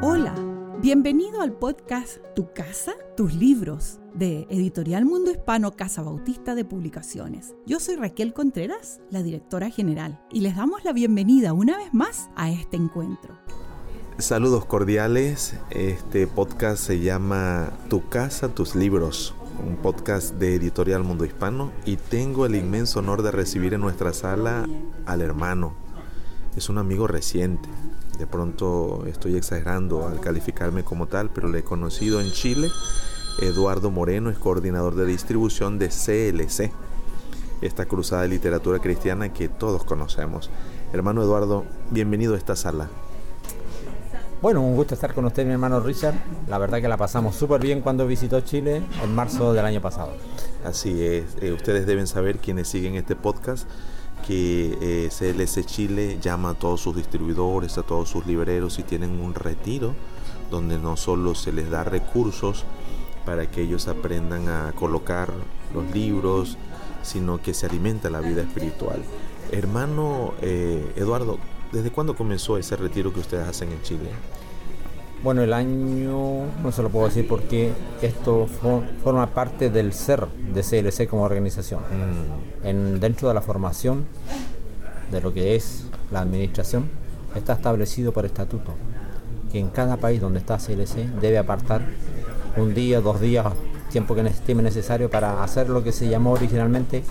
Hola, bienvenido al podcast Tu casa, tus libros de Editorial Mundo Hispano Casa Bautista de Publicaciones. Yo soy Raquel Contreras, la directora general, y les damos la bienvenida una vez más a este encuentro. Saludos cordiales, este podcast se llama Tu casa, tus libros, un podcast de Editorial Mundo Hispano y tengo el inmenso honor de recibir en nuestra sala al hermano. Es un amigo reciente, de pronto estoy exagerando al calificarme como tal, pero le he conocido en Chile. Eduardo Moreno es coordinador de distribución de CLC, esta cruzada de literatura cristiana que todos conocemos. Hermano Eduardo, bienvenido a esta sala. Bueno, un gusto estar con usted, mi hermano Richard. La verdad que la pasamos súper bien cuando visitó Chile en marzo del año pasado. Así es, eh, ustedes deben saber quienes siguen este podcast que eh, CLC Chile llama a todos sus distribuidores, a todos sus libreros y tienen un retiro donde no solo se les da recursos para que ellos aprendan a colocar los libros, sino que se alimenta la vida espiritual. Hermano eh, Eduardo, ¿desde cuándo comenzó ese retiro que ustedes hacen en Chile? Bueno, el año no se lo puedo decir porque esto forma parte del ser de CLC como organización. Mm. En, dentro de la formación de lo que es la administración está establecido por estatuto que en cada país donde está CLC debe apartar un día, dos días, tiempo que estime necesario para hacer lo que se llamó originalmente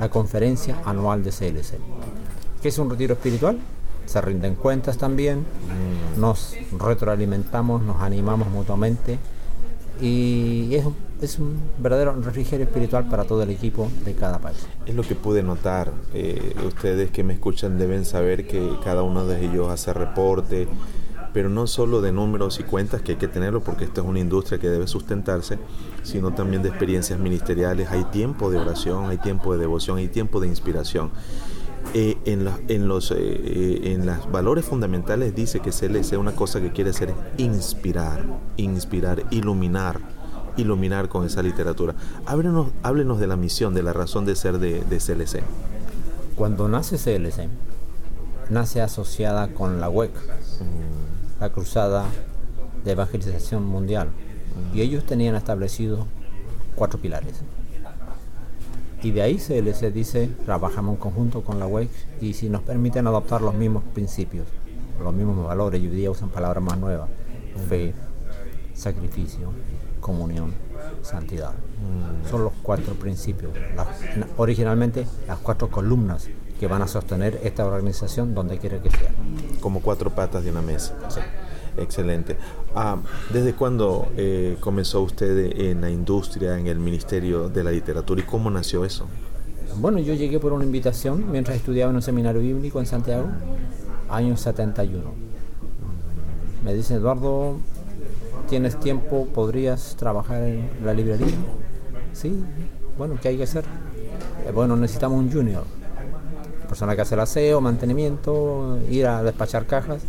la conferencia anual de CLC. ¿Qué es un retiro espiritual? Se rinden cuentas también, mm. nos retroalimentamos, nos animamos mutuamente y es, es, un verdadero refrigerio espiritual para todo el equipo de cada país. Es lo que pude notar, eh, ustedes que me escuchan deben saber que cada uno de ellos hace reporte, pero no solo de números y cuentas, que hay que tenerlo porque esta es una industria que debe sustentarse, sino también de experiencias ministeriales. Hay tiempo de oración, hay tiempo de devoción, hay tiempo de inspiración. Eh, en, en, los, eh, eh, en los valores fundamentales dice que CLC una cosa que quiere hacer es inspirar, inspirar, iluminar, iluminar con esa literatura. Háblenos, háblenos de la misión, de la razón de ser de, de CLC. Cuando nace CLC, nace asociada con la WEC, mm. la Cruzada de Evangelización Mundial, y ellos tenían establecido cuatro pilares. Y de ahí se les dice, trabajamos en conjunto con la web y si nos permiten adoptar los mismos principios, los mismos valores, hoy día usan palabras más nuevas, fe, sacrificio, comunión, santidad. Mm. Son los cuatro principios, originalmente las cuatro columnas que van a sostener esta organización donde quiera que sea. Como cuatro patas de una mesa. Excelente. Ah, ¿Desde cuándo eh, comenzó usted en la industria, en el Ministerio de la Literatura y cómo nació eso? Bueno, yo llegué por una invitación mientras estudiaba en un seminario bíblico en Santiago, año 71. Me dice Eduardo, ¿tienes tiempo? ¿Podrías trabajar en la librería? Sí, bueno, ¿qué hay que hacer? Eh, bueno, necesitamos un junior, persona que hace el aseo, mantenimiento, ir a despachar cajas.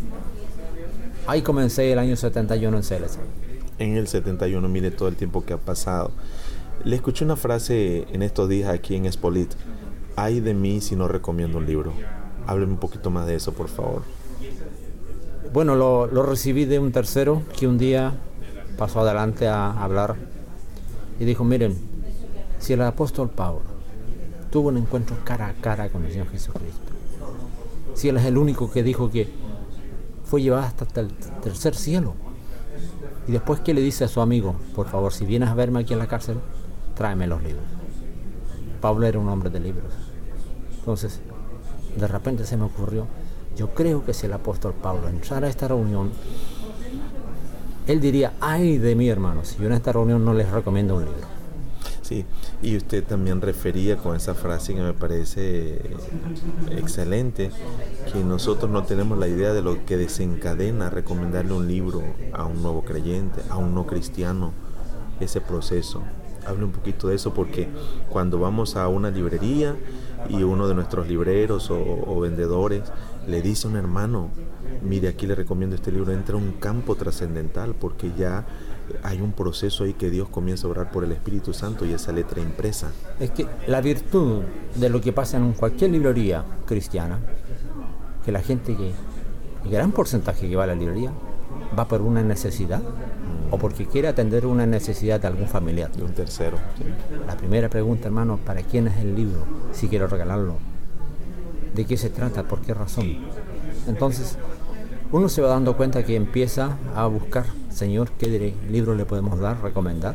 Ahí comencé el año 71 en CLC. En el 71, mire todo el tiempo que ha pasado. Le escuché una frase en estos días aquí en Espolit. Ay de mí si no recomiendo un libro. Hábleme un poquito más de eso, por favor. Bueno, lo, lo recibí de un tercero que un día pasó adelante a hablar y dijo, miren, si el apóstol Pablo tuvo un encuentro cara a cara con el Señor Jesucristo, si él es el único que dijo que fue llevada hasta el tercer cielo. Y después que le dice a su amigo, por favor, si vienes a verme aquí en la cárcel, tráeme los libros. Pablo era un hombre de libros. Entonces, de repente se me ocurrió, yo creo que si el apóstol Pablo entrara a esta reunión, él diría, ay de mí hermanos, si yo en esta reunión no les recomiendo un libro. Sí, y usted también refería con esa frase que me parece excelente, que nosotros no tenemos la idea de lo que desencadena recomendarle un libro a un nuevo creyente, a un no cristiano, ese proceso. Hable un poquito de eso porque cuando vamos a una librería y uno de nuestros libreros o, vendedores le dice a un hermano, mire aquí le recomiendo este libro, entra a un campo trascendental porque ya hay un proceso ahí que Dios comienza a orar por el Espíritu Santo y esa letra impresa. Es que la virtud de lo que pasa en cualquier librería cristiana, que la gente que, el gran porcentaje que va a la librería, va por una necesidad o porque quiere atender una necesidad de algún familiar. De un tercero. La primera pregunta, hermano, ¿para quién es el libro? Si quiero regalarlo. ¿De qué se trata? ¿Por qué razón? Entonces, uno se va dando cuenta que empieza a buscar, Señor, ¿qué libro le podemos dar, recomendar?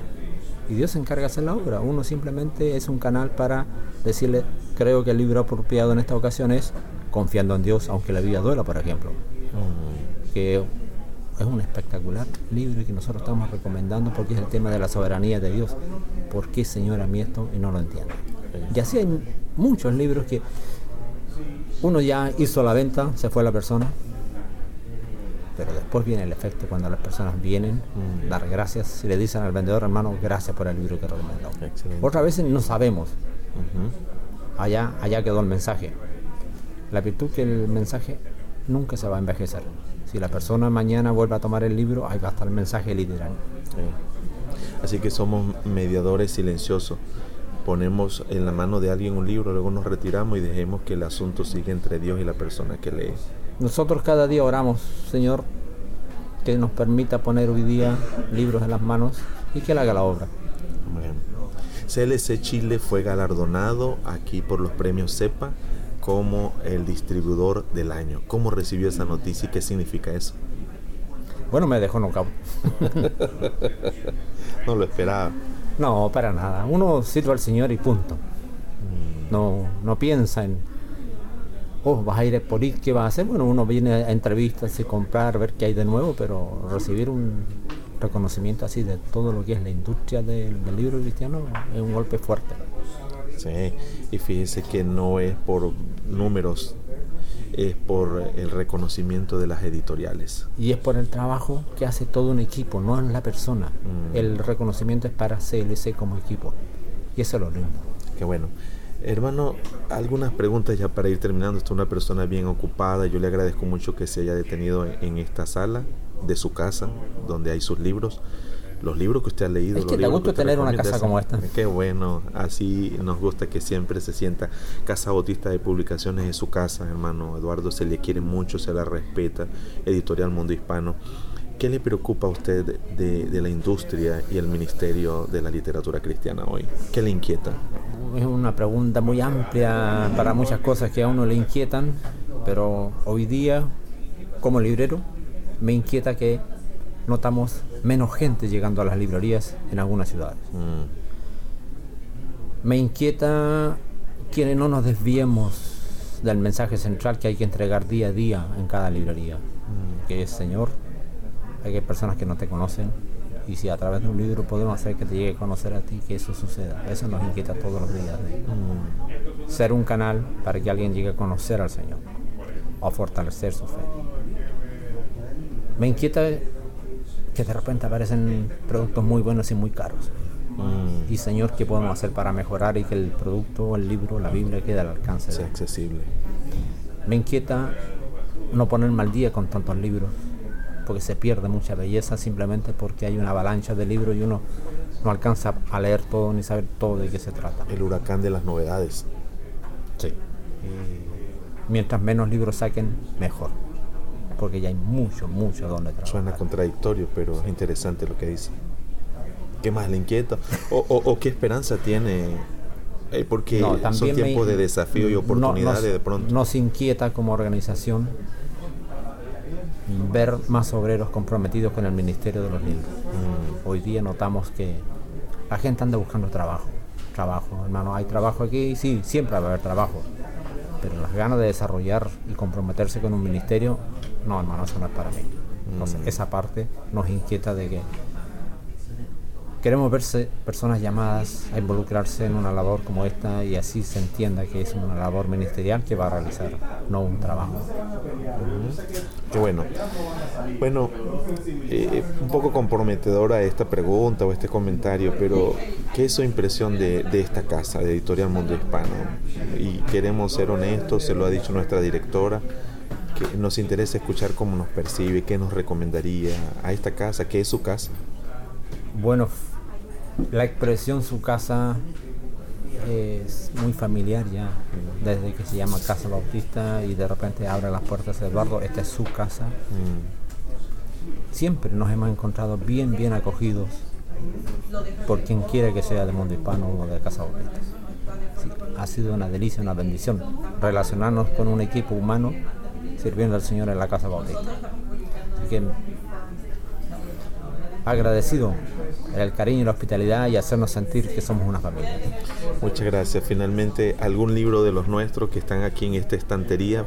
Y Dios se encarga de hacer la obra. Uno simplemente es un canal para decirle, creo que el libro apropiado en esta ocasión es Confiando en Dios, aunque la vida duela, por ejemplo. Mm. Que es un espectacular libro que nosotros estamos recomendando porque es el tema de la soberanía de Dios. ¿Por qué, Señor, a mí esto y no lo entiendo? Y así hay muchos libros que uno ya hizo la venta, se fue la persona, después viene el efecto cuando las personas vienen, mm. dar gracias, le dicen al vendedor, hermano, gracias por el libro que recomendó. Otras veces no sabemos. allá, allá quedó el mensaje. La virtud que el mensaje nunca se va a envejecer. Si la persona mañana vuelve a tomar el libro, ahí va a estar el mensaje literal. Así que somos mediadores silenciosos. Ponemos en la mano de alguien un libro, luego nos retiramos y dejemos que el asunto siga entre Dios y la persona que lee. Nosotros cada día oramos, Señor, que nos permita poner hoy día libros en las manos y que Él haga la obra. CLC Chile fue galardonado aquí por los premios CEPA como el distribuidor del año. ¿Cómo recibió esa noticia y qué significa eso? Bueno, me dejó knockout. no lo esperaba. No, para nada. Uno sirve al Señor y punto. Mm. No, no piensa en, oh, vas a ir por ir, ¿qué vas a hacer? Bueno, uno viene a entrevistas y comprar, ver qué hay de nuevo, pero recibir un reconocimiento así de todo lo que es la industria del libro cristiano es un golpe fuerte. Sí, y fíjese que no es por números, es por el reconocimiento de las editoriales. Y es por el trabajo que hace todo un equipo, no es la persona. Mm. El reconocimiento es para CLC como equipo. Y eso es lo lindo. Qué bueno. Hermano, algunas preguntas ya para ir terminando. Usted es una persona bien ocupada. Yo le agradezco mucho que se haya detenido en esta sala de su casa, donde hay sus libros los libros que usted ha leído. Es que te gusta tener una casa como esta. Qué bueno, así nos gusta que siempre se sienta. Casa Bautista de Publicaciones es su casa, hermano. Eduardo se le quiere mucho, se la respeta. Editorial Mundo Hispano. ¿Qué le preocupa a usted de, de, la industria y el ministerio de la literatura cristiana hoy? ¿Qué le inquieta? Es una pregunta muy amplia para muchas cosas que a uno le inquietan, pero hoy día, como librero, me inquieta que notamos menos gente llegando a las librerías en algunas ciudades. Mm. Me inquieta que no nos desviemos del mensaje central que hay que entregar día a día en cada librería, mm. que es Señor, hay personas que no te conocen y si a través de un libro podemos hacer que te llegue a conocer a ti, que eso suceda. Eso nos inquieta todos los días. Mm. Ser un canal para que alguien llegue a conocer al Señor o fortalecer su fe. Me inquieta que de repente aparecen productos muy buenos y muy caros. Mm. Y Señor, ¿qué podemos hacer para mejorar y que el producto, el libro, la Biblia quede al alcance? Sea accesible. Me inquieta no ponerme al día con tantos libros, porque se pierde mucha belleza simplemente porque hay una avalancha de libros y uno no alcanza a leer todo ni saber todo de qué se trata. El huracán de las novedades. Sí. mientras menos libros saquen, mejor porque ya hay mucho, mucho donde trabajar. Suena contradictorio, pero es interesante lo que dice. ¿Qué más le inquieta? ¿O, qué esperanza tiene? Eh, porque son tiempos de desafío y oportunidades de pronto. Nos inquieta como organización ver más obreros comprometidos con el Ministerio de los Libros. Mm. Hoy día notamos que la gente anda buscando trabajo. Trabajo, hermano, hay trabajo aquí, sí, siempre va a haber trabajo. Pero las ganas de desarrollar y comprometerse con un ministerio no, hermano, eso no es para mí. Entonces, mm. esa parte nos inquieta de que queremos verse personas llamadas a involucrarse en una labor como esta y así se entienda que es una labor ministerial que va a realizar, no un trabajo. Qué bueno. Bueno, eh, un poco comprometedora esta pregunta o este comentario, pero ¿qué es su impresión de, de esta casa, de Editorial Mundo Hispano? Y queremos ser honestos, se lo ha dicho nuestra directora que nos interesa escuchar cómo nos percibe, qué nos recomendaría a esta casa, qué es su casa. Bueno, la expresión su casa es muy familiar ya, desde que se llama Casa Bautista y de repente abre las puertas Eduardo, esta es su casa. Siempre nos hemos encontrado bien, bien acogidos por quien quiera que sea del mundo hispano o de Casa Bautista. ha sido una delicia, una bendición relacionarnos con un equipo humano sirviendo al Señor en la Casa Bautista. Así que agradecido el cariño y la hospitalidad y hacernos sentir que somos una familia. Muchas gracias. Finalmente, algún libro de los nuestros que están aquí en esta estantería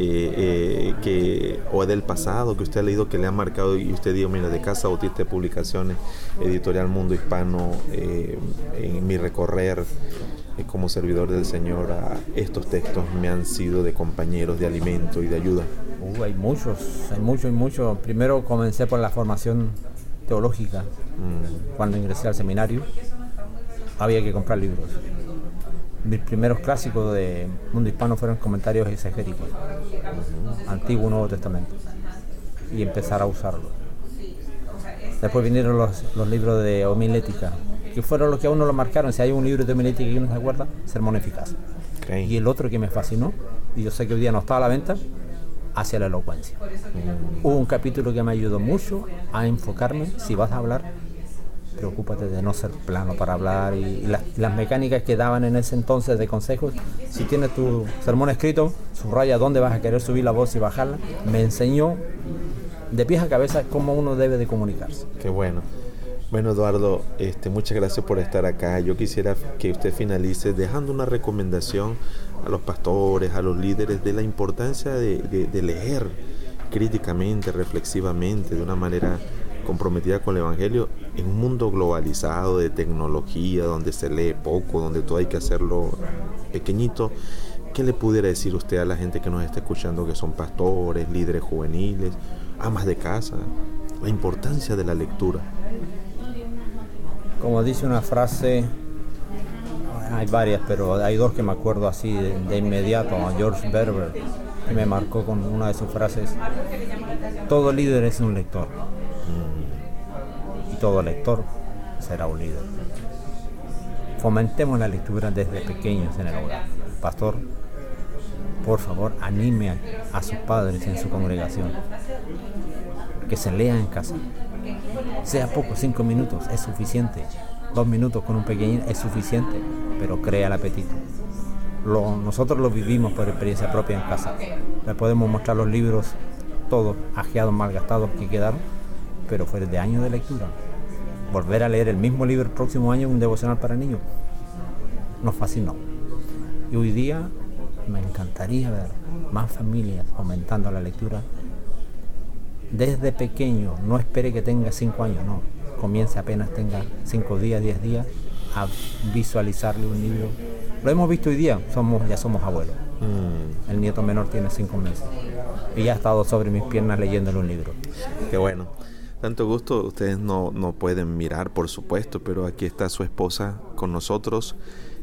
eh, eh, que, o del pasado que usted ha leído que le ha marcado y usted dijo, mira, de Casa Bautista de Publicaciones, Editorial Mundo Hispano, eh, en mi recorrer como servidor del Señor, a estos textos me han sido de compañeros de alimento y de ayuda? Uh, hay muchos, hay muchos y muchos. Primero comencé por la formación teológica. Mm. Cuando ingresé al seminario, había que comprar libros mis primeros clásicos de mundo hispano fueron comentarios exegéticos, Antiguo Nuevo Testamento, y empezar a usarlo. Después vinieron los, libros de homilética, que fueron los que a uno lo marcaron. Si hay un libro de homilética que uno se acuerda, Sermón Eficaz. Y el otro que me fascinó, y yo sé que hoy día no está a la venta, hacia la elocuencia. Hubo un capítulo que me ayudó mucho a enfocarme, si vas a hablar, preocúpate de no ser plano para hablar y, las, mecánicas que daban en ese entonces de consejos. Si tienes tu sermón escrito, subraya dónde vas a querer subir la voz y bajarla. Me enseñó de pies a cabeza cómo uno debe de comunicarse. Qué bueno. Bueno, Eduardo, este, muchas gracias por estar acá. Yo quisiera que usted finalice dejando una recomendación a los pastores, a los líderes, de la importancia de leer críticamente, reflexivamente, de una manera comprometida con el Evangelio en un mundo globalizado de tecnología, donde se lee poco, donde todo hay que hacerlo pequeñito. ¿Qué le pudiera decir usted a la gente que nos está escuchando, que son pastores, líderes juveniles, amas de casa? La importancia de la lectura. Como dice una frase, hay varias, pero hay dos que me acuerdo así de, inmediato, a George Berber, que me marcó con una de sus frases, todo líder es un lector todo lector será un líder. Fomentemos la lectura desde pequeños en el hogar. Pastor, por favor, anime a, sus padres en su congregación. Que se lea en casa. Sea poco, cinco minutos, es suficiente. Dos minutos con un pequeño es suficiente, pero crea el apetito. nosotros lo vivimos por experiencia propia en casa. Le podemos mostrar los libros, todos ajeados, malgastados que quedaron, pero fue de años de lectura volver a leer el mismo libro el próximo año, un devocional para niños, nos fascinó. Y hoy día me encantaría ver más familias aumentando la lectura desde pequeño. No espere que tenga cinco años, no. Comience apenas tenga cinco días, diez días a visualizarle un libro. Lo hemos visto hoy día, somos, ya somos abuelos. Mm. El nieto menor tiene cinco meses y ya ha estado sobre mis piernas leyéndole un libro. Qué bueno. Tanto gusto, ustedes no, no pueden mirar, por supuesto, pero aquí está su esposa con nosotros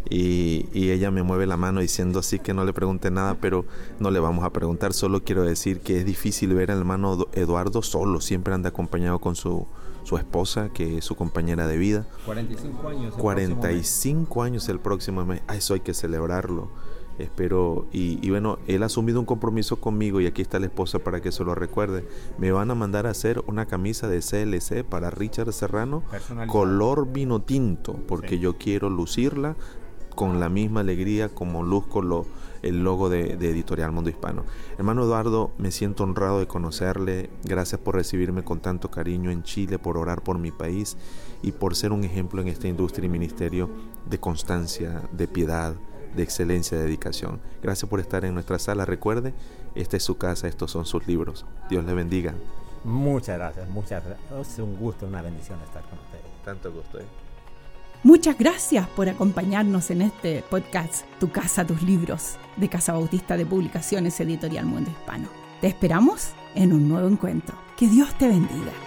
y, y, ella me mueve la mano diciendo así que no le pregunte nada, pero no le vamos a preguntar, solo quiero decir que es difícil ver al hermano Eduardo solo, siempre anda acompañado con su, su esposa, que es su compañera de vida. 45 años. 45 años el próximo mes, a eso hay que celebrarlo. Espero, y, bueno, él ha asumido un compromiso conmigo y aquí está la esposa para que se lo recuerde. Me van a mandar a hacer una camisa de CLC para Richard Serrano, color vino tinto, porque yo quiero lucirla con la misma alegría como luzco lo, el logo de, de, Editorial Mundo Hispano. Hermano Eduardo, me siento honrado de conocerle. Gracias por recibirme con tanto cariño en Chile, por orar por mi país y por ser un ejemplo en esta industria y ministerio de constancia, de piedad de excelencia, de dedicación. Gracias por estar en nuestra sala. Recuerde, esta es su casa, estos son sus libros. Dios le bendiga. Muchas gracias, muchas gracias. Es un gusto, una bendición estar con ustedes. Tanto gusto. ¿eh? Muchas gracias por acompañarnos en este podcast Tu casa, tus libros de Casa Bautista de Publicaciones Editorial Mundo Hispano. Te esperamos en un nuevo encuentro. Que Dios te bendiga.